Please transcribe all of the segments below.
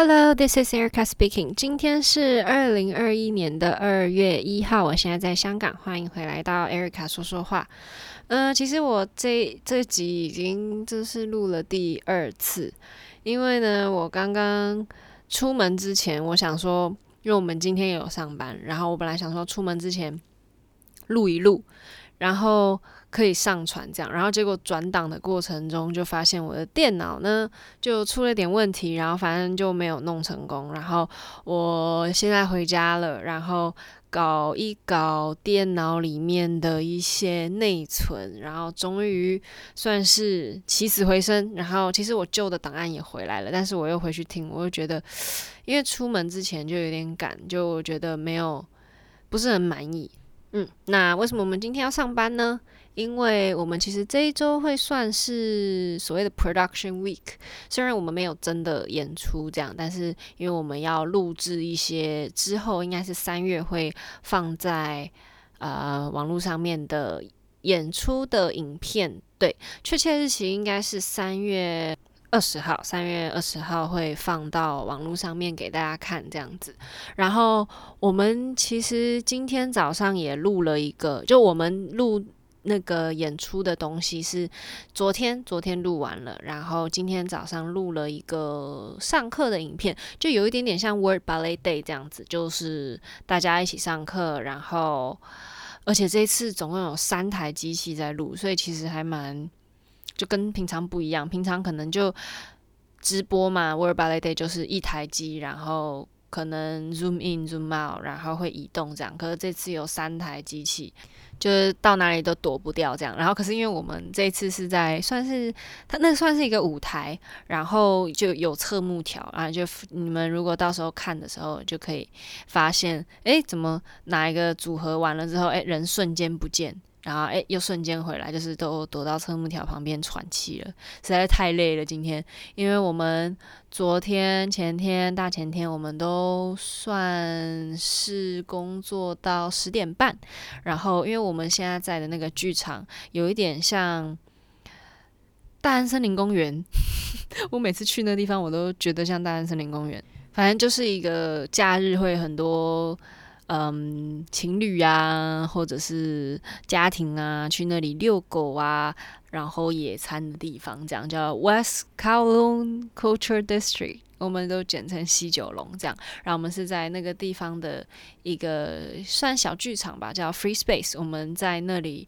Hello, this is Erica speaking. 今天是二零二一年的二月一号，我现在在香港，欢迎回来到 Erica 说说话。嗯、呃，其实我这这集已经就是录了第二次，因为呢，我刚刚出门之前，我想说，因为我们今天也有上班，然后我本来想说出门之前录一录，然后。可以上传这样，然后结果转档的过程中就发现我的电脑呢就出了点问题，然后反正就没有弄成功。然后我现在回家了，然后搞一搞电脑里面的一些内存，然后终于算是起死回生。然后其实我旧的档案也回来了，但是我又回去听，我又觉得 因为出门之前就有点赶，就觉得没有不是很满意。嗯，那为什么我们今天要上班呢？因为我们其实这一周会算是所谓的 production week，虽然我们没有真的演出这样，但是因为我们要录制一些之后应该是三月会放在呃网络上面的演出的影片，对，确切日期应该是三月二十号，三月二十号会放到网络上面给大家看这样子。然后我们其实今天早上也录了一个，就我们录。那个演出的东西是昨天昨天录完了，然后今天早上录了一个上课的影片，就有一点点像 Word Ballet Day 这样子，就是大家一起上课，然后而且这次总共有三台机器在录，所以其实还蛮就跟平常不一样，平常可能就直播嘛，Word Ballet Day 就是一台机，然后可能 Zoom in Zoom out，然后会移动这样，可是这次有三台机器。就是到哪里都躲不掉这样，然后可是因为我们这次是在算是它那算是一个舞台，然后就有侧幕条啊，就你们如果到时候看的时候就可以发现，诶，怎么哪一个组合完了之后，诶，人瞬间不见。然后哎，又瞬间回来，就是都躲到侧木条旁边喘气了，实在是太累了。今天，因为我们昨天、前天、大前天，我们都算是工作到十点半。然后，因为我们现在在的那个剧场有一点像大安森林公园，我每次去那地方，我都觉得像大安森林公园。反正就是一个假日会很多。嗯，情侣啊，或者是家庭啊，去那里遛狗啊，然后野餐的地方，这样叫 West Kowloon Culture District，我们都简称西九龙这样。然后我们是在那个地方的一个算小剧场吧，叫 Free Space，我们在那里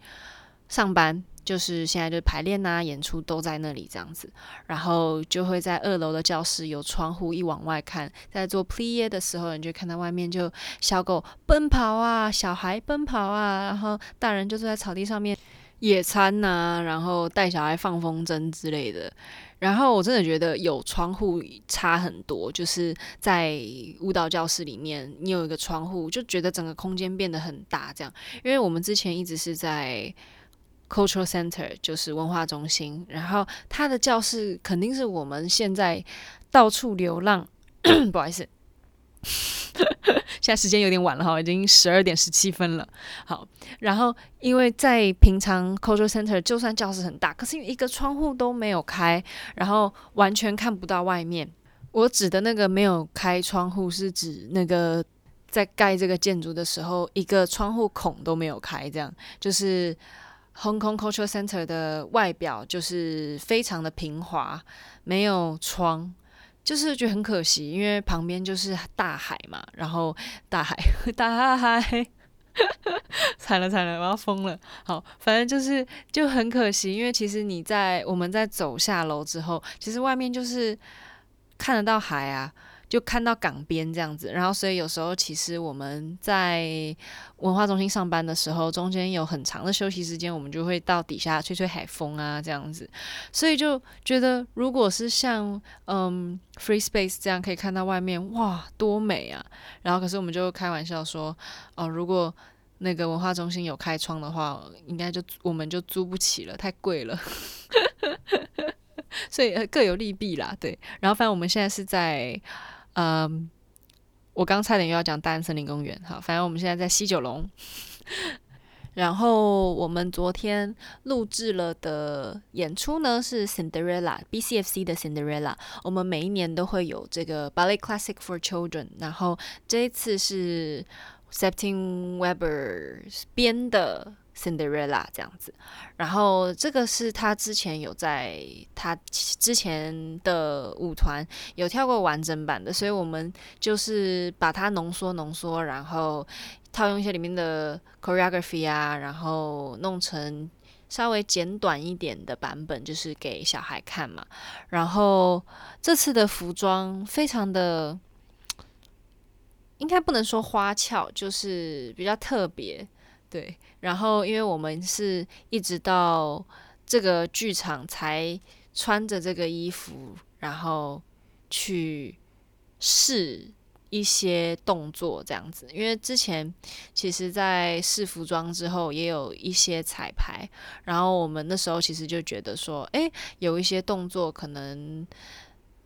上班。就是现在就排练啊，演出都在那里这样子，然后就会在二楼的教室有窗户，一往外看，在做 plie 的时候，你就看到外面就小狗奔跑啊，小孩奔跑啊，然后大人就坐在草地上面野餐呐、然后带小孩放风筝之类的。然后我真的觉得有窗户差很多，就是在舞蹈教室里面，你有一个窗户，就觉得整个空间变得很大这样，因为我们之前一直是在。Cultural Center 就是文化中心，然后它的教室肯定是我们现在到处流浪。不好意思，现在时间有点晚了哈，已经十二点十七分了。好，然后因为在平常 Cultural Center 就算教室很大，可是一个窗户都没有开，然后完全看不到外面。我指的那个没有开窗户，是指那个在盖这个建筑的时候，一个窗户孔都没有开，这样就是。Hong Kong Cultural Center 的外表就是非常的平滑，没有窗，就是觉得很可惜，因为旁边就是大海嘛，然后大海，大海，惨了惨了，我要疯了。好，反正就是就很可惜，因为其实你在我们在走下楼之后，其实外面就是看得到海啊。就看到港边这样子，然后所以有时候其实我们在文化中心上班的时候，中间有很长的休息时间，我们就会到底下吹吹海风啊这样子，所以就觉得如果是像嗯 Free Space 这样可以看到外面，哇，多美啊！然后可是我们就开玩笑说，哦，如果那个文化中心有开窗的话，应该就我们就租不起了，太贵了。所以各有利弊啦，对。然后反正我们现在是在。嗯，我刚差点又要讲大安森林公园，好，反正我们现在在西九龙。然后我们昨天录制了的演出呢是 Cinderella，BCFC 的 Cinderella。我们每一年都会有这个 Ballet Classic for Children，然后这一次是 Septim Weber 编的。Cinderella 这样子，然后这个是他之前有在他之前的舞团有跳过完整版的，所以我们就是把它浓缩浓缩，然后套用一些里面的 choreography 啊，然后弄成稍微简短一点的版本，就是给小孩看嘛。然后这次的服装非常的，应该不能说花俏，就是比较特别。对，然后因为我们是一直到这个剧场才穿着这个衣服，然后去试一些动作这样子。因为之前其实，在试服装之后，也有一些彩排，然后我们那时候其实就觉得说，诶，有一些动作可能。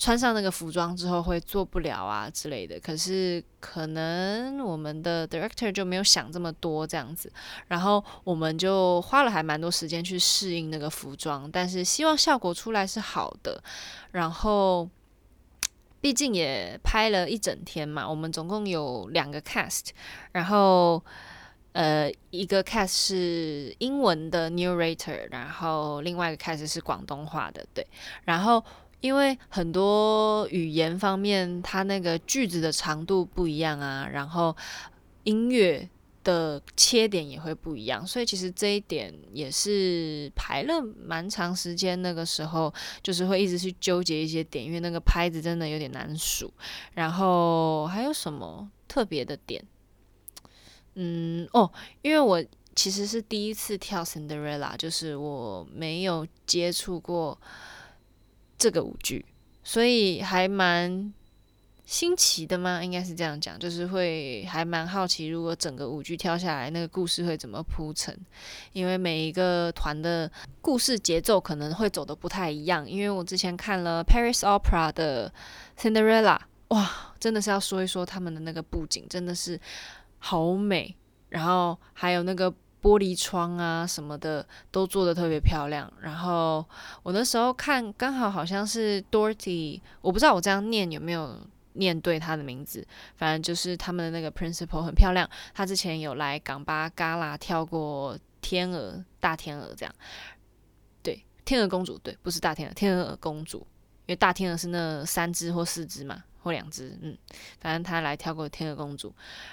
穿上那个服装之后会做不了啊之类的，可是可能我们的 director 就没有想这么多这样子，然后我们就花了还蛮多时间去适应那个服装，但是希望效果出来是好的。然后毕竟也拍了一整天嘛，我们总共有两个 cast，然后呃一个 cast 是英文的 narrator，然后另外一个 cast 是广东话的，对，然后。因为很多语言方面，它那个句子的长度不一样啊，然后音乐的切点也会不一样，所以其实这一点也是排了蛮长时间。那个时候就是会一直去纠结一些点，因为那个拍子真的有点难数。然后还有什么特别的点？嗯，哦，因为我其实是第一次跳 Cinderella，就是我没有接触过。这个舞剧，所以还蛮新奇的吗？应该是这样讲，就是会还蛮好奇，如果整个舞剧跳下来，那个故事会怎么铺陈？因为每一个团的故事节奏可能会走得不太一样。因为我之前看了 Paris Opera 的 Cinderella，哇，真的是要说一说他们的那个布景，真的是好美。然后还有那个。玻璃窗啊什么的都做得特别漂亮，然后我那时候看刚好好像是 Dorothy，我不知道我这样念有没有念对他的名字，反正就是他们的那个 principal 很漂亮，他之前有来港巴 Gala 跳过天鹅大天鹅这样，对，天鹅公主，对，不是大天鹅，天鹅公主，因为大天鹅是那三只或四只嘛。或两只，嗯，反正他来跳过《天鹅公主》，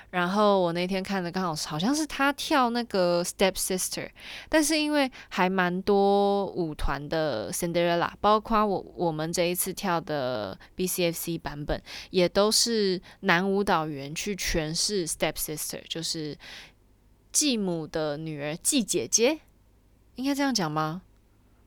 然后我那天看的刚好好像是他跳那个《Step Sister》，但是因为还蛮多舞团的《Cinderella》，包括我我们这一次跳的 BCFC 版本，也都是男舞蹈员去诠释《Step Sister》，就是继母的女儿，继姐姐，应该这样讲吗？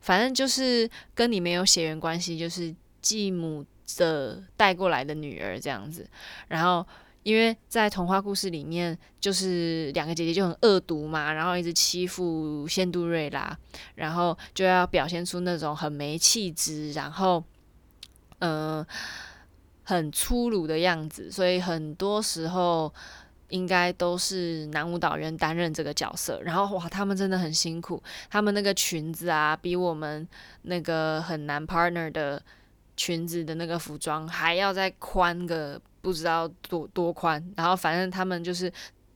反正就是跟你没有血缘关系，就是继母。的带过来的女儿这样子，然后因为在童话故事里面，就是两个姐姐就很恶毒嘛，然后一直欺负仙杜瑞拉，然后就要表现出那种很没气质，然后嗯、很粗鲁的样子，所以很多时候应该都是男舞蹈员担任这个角色，然后哇，他们真的很辛苦，他们那个裙子啊，比我们那个很难 partner 的。裙子的那个服装还要再宽个不知道多多宽，然后反正他们就是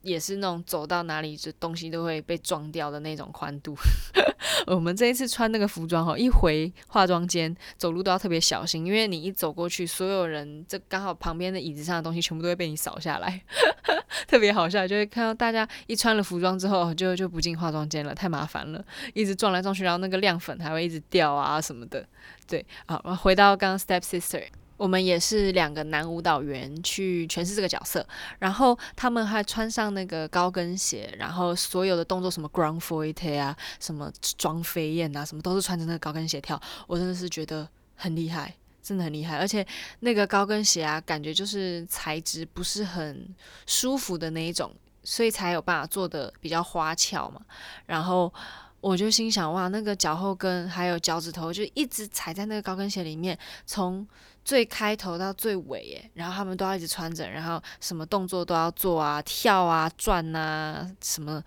也是那种走到哪里这东西都会被撞掉的那种宽度。我们这一次穿那个服装哦，一回化妆间走路都要特别小心，因为你一走过去，所有人这刚好旁边的椅子上的东西全部都会被你扫下来，特别好笑。就会看到大家一穿了服装之后就就不进化妆间了，太麻烦了，一直撞来撞去，然后那个亮粉还会一直掉啊什么的。对，好，回到刚刚 Step Sister。我们也是两个男舞蹈员去诠释这个角色，然后他们还穿上那个高跟鞋，然后所有的动作什么 ground Fouette 啊，什么装飞燕啊，什么都是穿着那个高跟鞋跳，我真的是觉得很厉害，真的很厉害。而且那个高跟鞋啊，感觉就是材质不是很舒服的那一种，所以才有办法做得比较花俏嘛。然后我就心想，哇，那个脚后跟还有脚趾头就一直踩在那个高跟鞋里面，从最开头到最尾，耶，然后他们都要一直穿着，然后什么动作都要做啊，跳啊，转啊，什么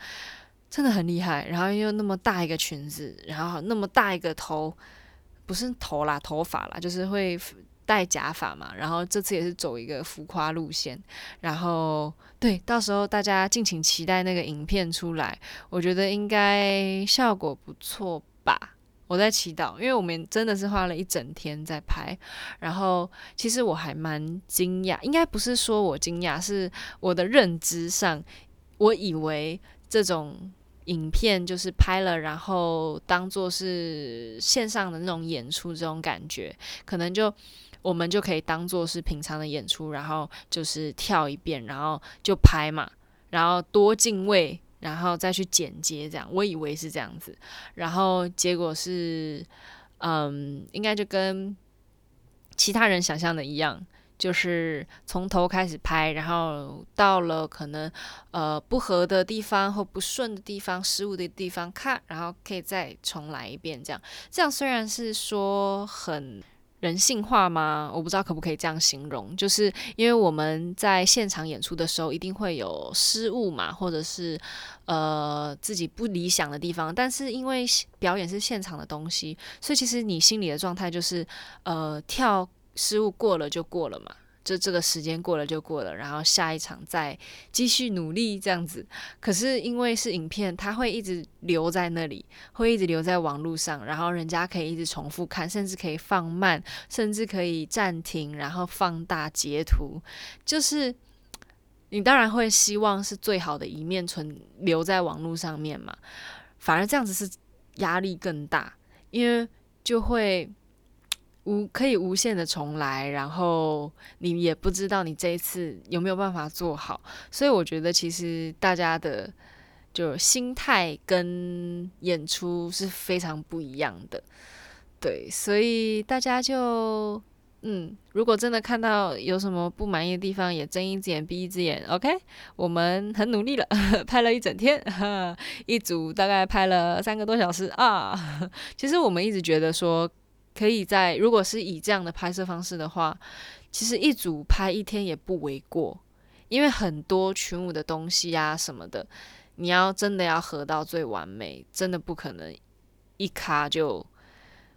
真的很厉害。然后又那么大一个裙子，然后那么大一个头，不是头啦，头发啦，就是会戴假发嘛。然后这次也是走一个浮夸路线。然后对，到时候大家敬请期待那个影片出来，我觉得应该效果不错吧。我在祈祷，因为我们真的是花了一整天在拍，然后其实我还蛮惊讶，应该不是说我惊讶，是我的认知上，我以为这种影片就是拍了，然后当做是线上的那种演出，这种感觉，可能就我们就可以当做是平常的演出，然后就是跳一遍，然后就拍嘛，然后多进位。然后再去剪接，这样我以为是这样子，然后结果是，嗯，应该就跟其他人想象的一样，就是从头开始拍，然后到了可能呃不合的地方或不顺的地方、失误的地方看，然后可以再重来一遍，这样。这样虽然是说很。人性化吗？我不知道可不可以这样形容，就是因为我们在现场演出的时候，一定会有失误嘛，或者是呃自己不理想的地方。但是因为表演是现场的东西，所以其实你心里的状态就是呃跳失误过了就过了嘛。就这个时间过了就过了，然后下一场再继续努力这样子。可是因为是影片，它会一直留在那里，会一直留在网络上，然后人家可以一直重复看，甚至可以放慢，甚至可以暂停，然后放大截图。就是你当然会希望是最好的一面存留在网络上面嘛，反而这样子是压力更大，因为就会。无可以无限的重来，然后你也不知道你这一次有没有办法做好，所以我觉得其实大家的就心态跟演出是非常不一样的，对，所以大家就嗯，如果真的看到有什么不满意的地方，也睁一只眼闭一只眼，OK，我们很努力了，拍了一整天，一组大概拍了三个多小时啊，其实我们一直觉得说。可以在，如果是以这样的拍摄方式的话，其实一组拍一天也不为过，因为很多群舞的东西啊什么的，你要真的要合到最完美，真的不可能一卡就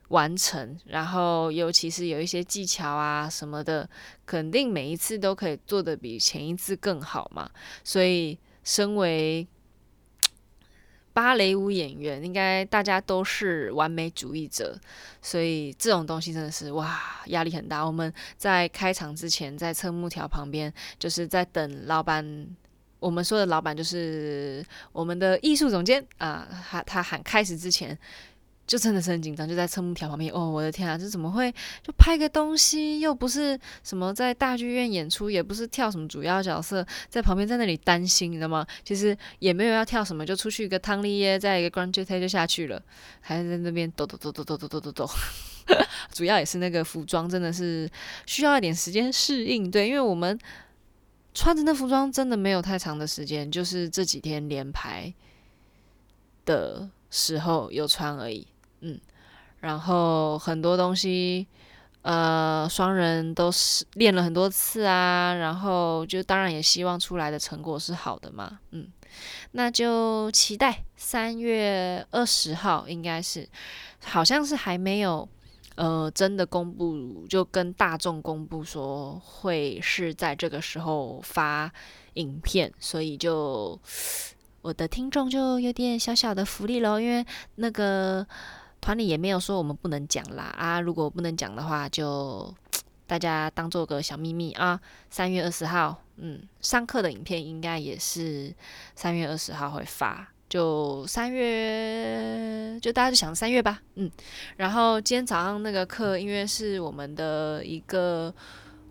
完成。然后尤其是有一些技巧啊什么的，肯定每一次都可以做得比前一次更好嘛。所以身为芭蕾舞演员应该大家都是完美主义者，所以这种东西真的是哇，压力很大。我们在开场之前，在侧幕条旁边，就是在等老板。我们说的老板就是我们的艺术总监啊，他他喊开始之前。就真的是很紧张，就在侧幕条旁边。哦，我的天啊，这怎么会就拍个东西，又不是什么在大剧院演出，也不是跳什么主要角色，在旁边在那里担心，你知道吗？其实也没有要跳什么，就出去一个汤丽耶，再一个 grand jeté 就下去了，还在那边抖抖抖抖抖抖抖抖抖。主要也是那个服装真的是需要一点时间适应，对，因为我们穿着那服装真的没有太长的时间，就是这几天连排的时候有穿而已。嗯，然后很多东西，呃，双人都是练了很多次啊，然后就当然也希望出来的成果是好的嘛，嗯，那就期待三月二十号，应该是，好像是还没有，呃，真的公布，就跟大众公布说会是在这个时候发影片，所以就我的听众就有点小小的福利喽，因为那个。团里也没有说我们不能讲啦啊！如果不能讲的话，就大家当做个小秘密啊。三月二十号，嗯，上课的影片应该也是三月二十号会发，就三月，就大家就想三月吧，嗯。然后今天早上那个课，因为是我们的一个。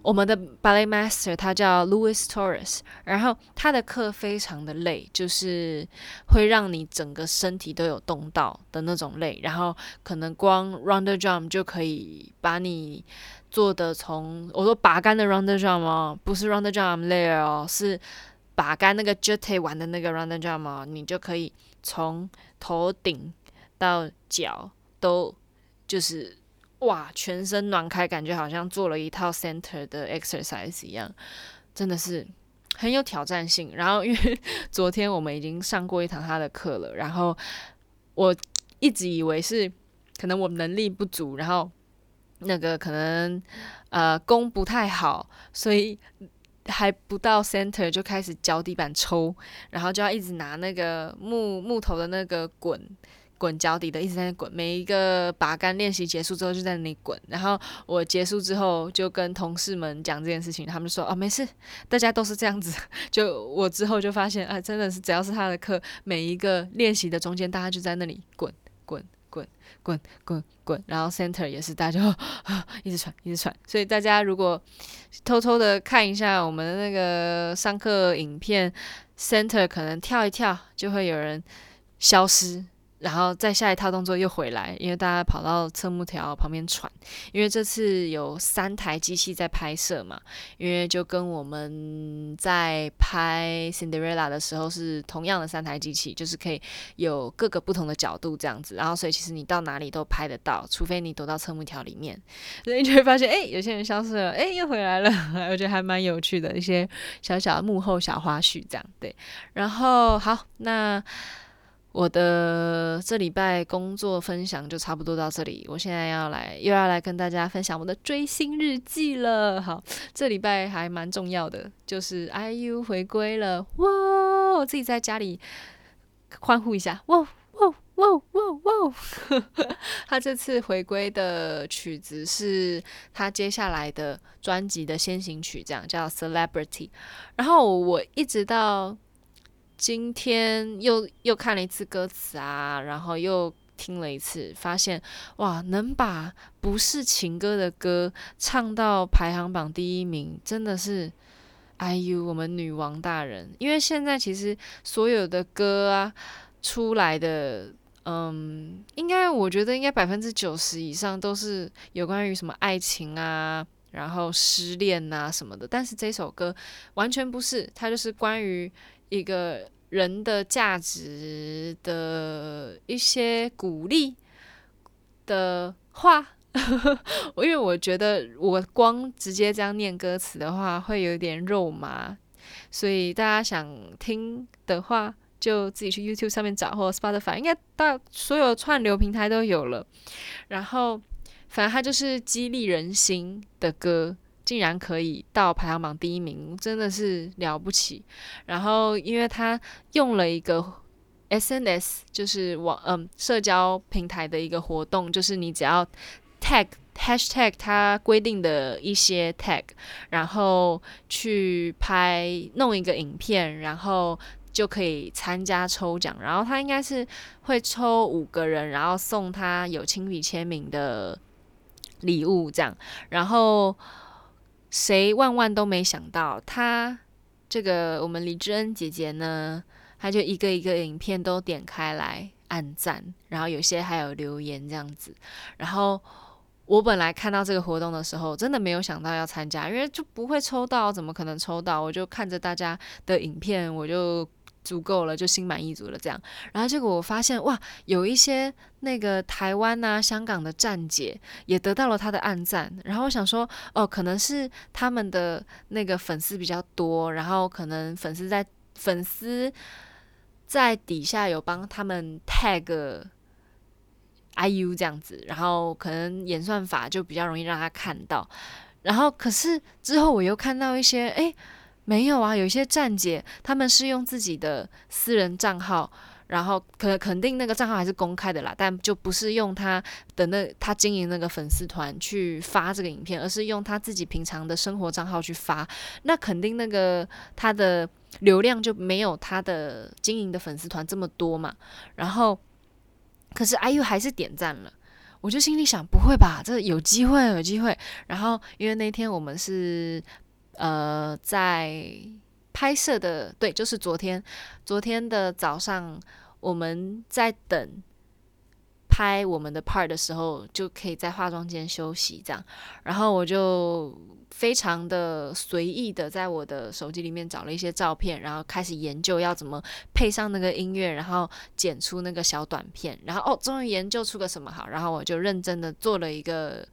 我们的 ballet master 他叫 Louis Torres，然后他的课非常的累，就是会让你整个身体都有动到的那种累，然后可能光 rounded drum 就可以把你做的从我说拔杆的 rounded drum 哦，不是 rounded drum layer 哦，是拔杆那个 jeté 玩的那个 rounder drum 哦，你就可以从头顶到脚都就是。哇，全身暖开，感觉好像做了一套 center 的 exercise 一样，真的是很有挑战性。然后因为 昨天我们已经上过一堂他的课了，然后我一直以为是可能我能力不足，然后那个可能呃功不太好，所以还不到 center 就开始脚底板抽，然后就要一直拿那个木木头的那个滚。滚脚底的，一直在那滚。每一个拔杆练习结束之后，就在那里滚。然后我结束之后，就跟同事们讲这件事情，他们说：“哦，没事，大家都是这样子。”就我之后就发现，啊，真的是只要是他的课，每一个练习的中间，大家就在那里滚滚滚滚滚滚。然后 center 也是，大家就啊 一直传一直传。所以大家如果偷偷的看一下我们的那个上课影片，center 可能跳一跳，就会有人消失。然后再下一套动作又回来，因为大家跑到侧幕条旁边喘，因为这次有三台机器在拍摄嘛，因为就跟我们在拍 Cinderella 的时候是同样的三台机器，就是可以有各个不同的角度这样子，然后所以其实你到哪里都拍得到，除非你躲到侧幕条里面，所以你就会发现，哎，有些人消失了，哎，又回来了，我觉得还蛮有趣的一些小小的幕后小花絮这样，对，然后好，那。我的这礼拜工作分享就差不多到这里，我现在要来又要来跟大家分享我的追星日记了。好，这礼拜还蛮重要的，就是 IU 回归了，哇！我自己在家里欢呼一下，哇哇哇哇哇！他这次回归的曲子是他接下来的专辑的先行曲，这样叫 Celebrity。然后我一直到。今天又又看了一次歌词啊，然后又听了一次，发现哇，能把不是情歌的歌唱到排行榜第一名，真的是哎呦我们女王大人。因为现在其实所有的歌啊出来的，嗯，应该我觉得应该百分之九十以上都是有关于什么爱情啊，然后失恋啊什么的，但是这首歌完全不是，它就是关于。一个人的价值的一些鼓励的话，我因为我觉得我光直接这样念歌词的话会有点肉麻，所以大家想听的话就自己去 YouTube 上面找，或者 Spotify，应该到所有串流平台都有了。然后，反正它就是激励人心的歌。竟然可以到排行榜第一名，真的是了不起。然后，因为他用了一个 SNS，就是网嗯社交平台的一个活动，就是你只要 tag hashtag 它规定的一些 tag，然后去拍弄一个影片，然后就可以参加抽奖。然后他应该是会抽五个人，然后送他有亲笔签名的礼物，这样。然后。谁万万都没想到，他这个我们李智恩姐姐呢，她就一个一个影片都点开来按赞，然后有些还有留言这样子。然后我本来看到这个活动的时候，真的没有想到要参加，因为就不会抽到，怎么可能抽到？我就看着大家的影片，我就。足够了，就心满意足了这样。然后结果我发现，哇，有一些那个台湾呐、啊、香港的站姐也得到了他的暗赞。然后我想说，哦，可能是他们的那个粉丝比较多，然后可能粉丝在粉丝在底下有帮他们 tag IU 这样子，然后可能演算法就比较容易让他看到。然后可是之后我又看到一些，诶。没有啊，有一些站姐他们是用自己的私人账号，然后可肯定那个账号还是公开的啦，但就不是用他的那他经营那个粉丝团去发这个影片，而是用他自己平常的生活账号去发，那肯定那个他的流量就没有他的经营的粉丝团这么多嘛。然后，可是 IU 还是点赞了，我就心里想，不会吧，这有机会，有机会。然后因为那天我们是。呃，在拍摄的对，就是昨天，昨天的早上，我们在等拍我们的 part 的时候，就可以在化妆间休息这样。然后我就非常的随意的在我的手机里面找了一些照片，然后开始研究要怎么配上那个音乐，然后剪出那个小短片。然后哦，终于研究出个什么好，然后我就认真的做了一个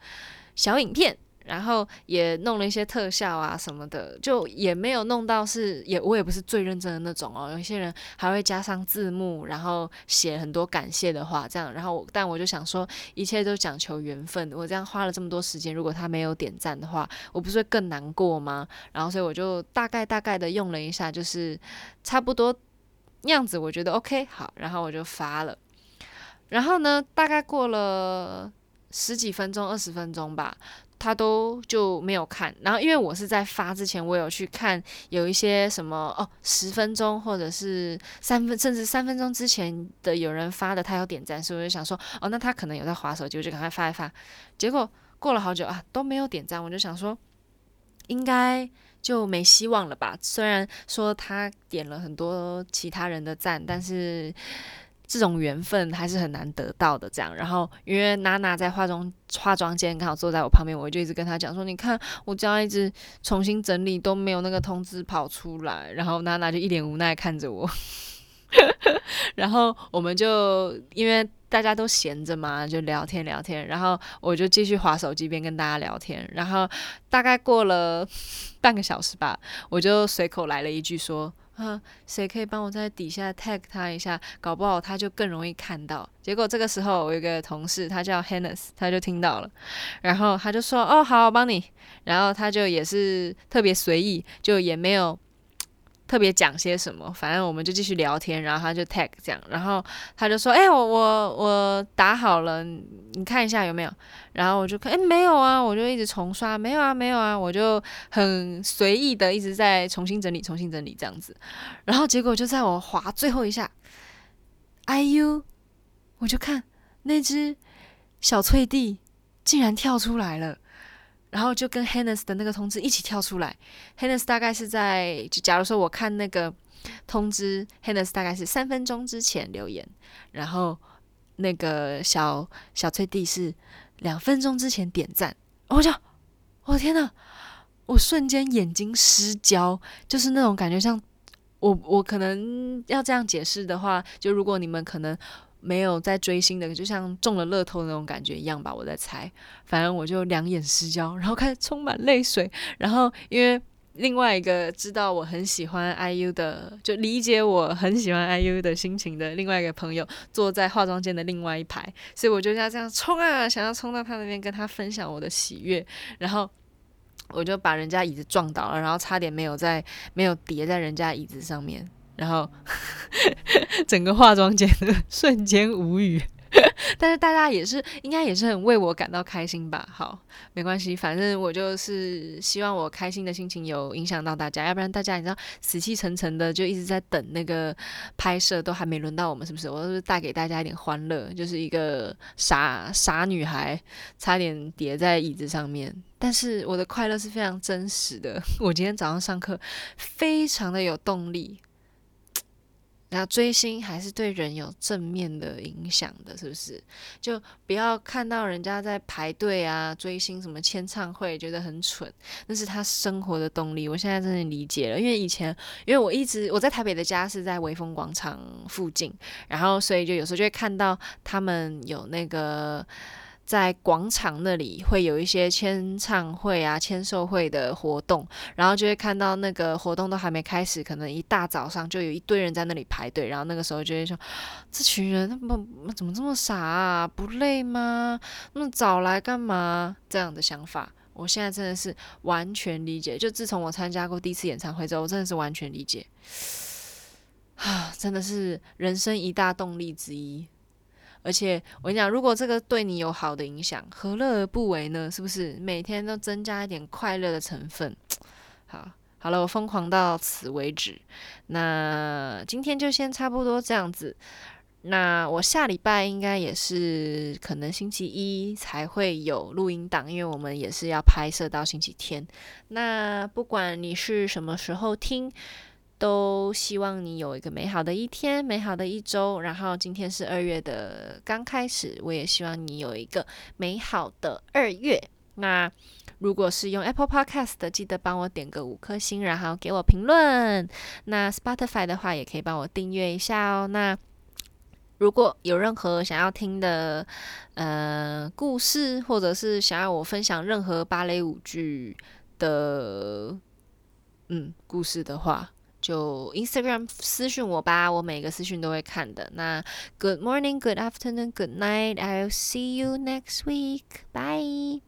小影片。然后也弄了一些特效啊什么的，就也没有弄到是也我也不是最认真的那种哦。有些人还会加上字幕，然后写很多感谢的话，这样。然后我但我就想说，一切都讲求缘分。我这样花了这么多时间，如果他没有点赞的话，我不是会更难过吗？然后所以我就大概大概的用了一下，就是差不多样子，我觉得 OK 好，然后我就发了。然后呢，大概过了十几分钟、二十分钟吧。他都就没有看，然后因为我是在发之前，我有去看有一些什么哦，十分钟或者是三分，甚至三分钟之前的有人发的，他有点赞，所以我就想说，哦，那他可能有在划手机，我就赶快发一发。结果过了好久啊，都没有点赞，我就想说，应该就没希望了吧？虽然说他点了很多其他人的赞，但是。这种缘分还是很难得到的，这样。然后因为娜娜在化妆化妆间刚好坐在我旁边，我就一直跟她讲说：“你看，我这样一直重新整理都没有那个通知跑出来。”然后娜娜就一脸无奈看着我。然后我们就因为大家都闲着嘛，就聊天聊天。然后我就继续滑手机边跟大家聊天。然后大概过了半个小时吧，我就随口来了一句说。啊，谁可以帮我在底下 tag 他一下？搞不好他就更容易看到。结果这个时候，我有个同事，他叫 Hannes，他就听到了，然后他就说：“哦，好，我帮你。”然后他就也是特别随意，就也没有。特别讲些什么，反正我们就继续聊天，然后他就 tag 这样，然后他就说：“哎、我我我打好了，你看一下有没有？”然后我就看，哎、没有啊，我就一直重刷，没有啊，没有啊，我就很随意的一直在重新整理，重新整理这样子，然后结果就在我滑最后一下，IU，我就看那只小脆弟竟然跳出来了。然后就跟 Hannes 的那个通知一起跳出来，Hannes 大概是在就假如说我看那个通知，Hannes 大概是三分钟之前留言，然后那个小小翠弟是两分钟之前点赞，我就我天呐，我瞬间眼睛失焦，就是那种感觉，像我我可能要这样解释的话，就如果你们可能。没有在追星的，就像中了乐透那种感觉一样吧。我在猜，反正我就两眼失焦，然后开始充满泪水。然后因为另外一个知道我很喜欢 IU 的，就理解我很喜欢 IU 的心情的另外一个朋友，坐在化妆间的另外一排，所以我就要这样冲啊，想要冲到他那边跟他分享我的喜悦。然后我就把人家椅子撞倒了，然后差点没有在没有叠在人家椅子上面。然后 整个化妆间的瞬间无语，但是大家也是应该也是很为我感到开心吧？好，没关系，反正我就是希望我开心的心情有影响到大家，要不然大家你知道死气沉沉的就一直在等那个拍摄，都还没轮到我们，是不是？我是带给大家一点欢乐，就是一个傻傻女孩差点跌在椅子上面，但是我的快乐是非常真实的。我今天早上上课非常的有动力。然后追星还是对人有正面的影响的，是不是？就不要看到人家在排队啊，追星什么签唱会，觉得很蠢，那是他生活的动力。我现在真的理解了，因为以前，因为我一直我在台北的家是在微风广场附近，然后所以就有时候就会看到他们有那个。在广场那里会有一些签唱会啊、签售会的活动，然后就会看到那个活动都还没开始，可能一大早上就有一堆人在那里排队，然后那个时候就会说：“这群人他们怎么这么傻啊？不累吗？那么早来干嘛？”这样的想法，我现在真的是完全理解。就自从我参加过第一次演唱会之后，我真的是完全理解，啊，真的是人生一大动力之一。而且我跟你讲，如果这个对你有好的影响，何乐而不为呢？是不是每天都增加一点快乐的成分？好，好了，我疯狂到此为止。那今天就先差不多这样子。那我下礼拜应该也是可能星期一才会有录音档，因为我们也是要拍摄到星期天。那不管你是什么时候听。都希望你有一个美好的一天，美好的一周。然后今天是二月的刚开始，我也希望你有一个美好的二月。那如果是用 Apple Podcast 的，记得帮我点个五颗星，然后给我评论。那 Spotify 的话，也可以帮我订阅一下哦。那如果有任何想要听的呃故事，或者是想要我分享任何芭蕾舞剧的嗯故事的话，就 Instagram 私讯我吧，我每个私讯都会看的。那 good morning，good afternoon，good night，i'll see you next week。bye。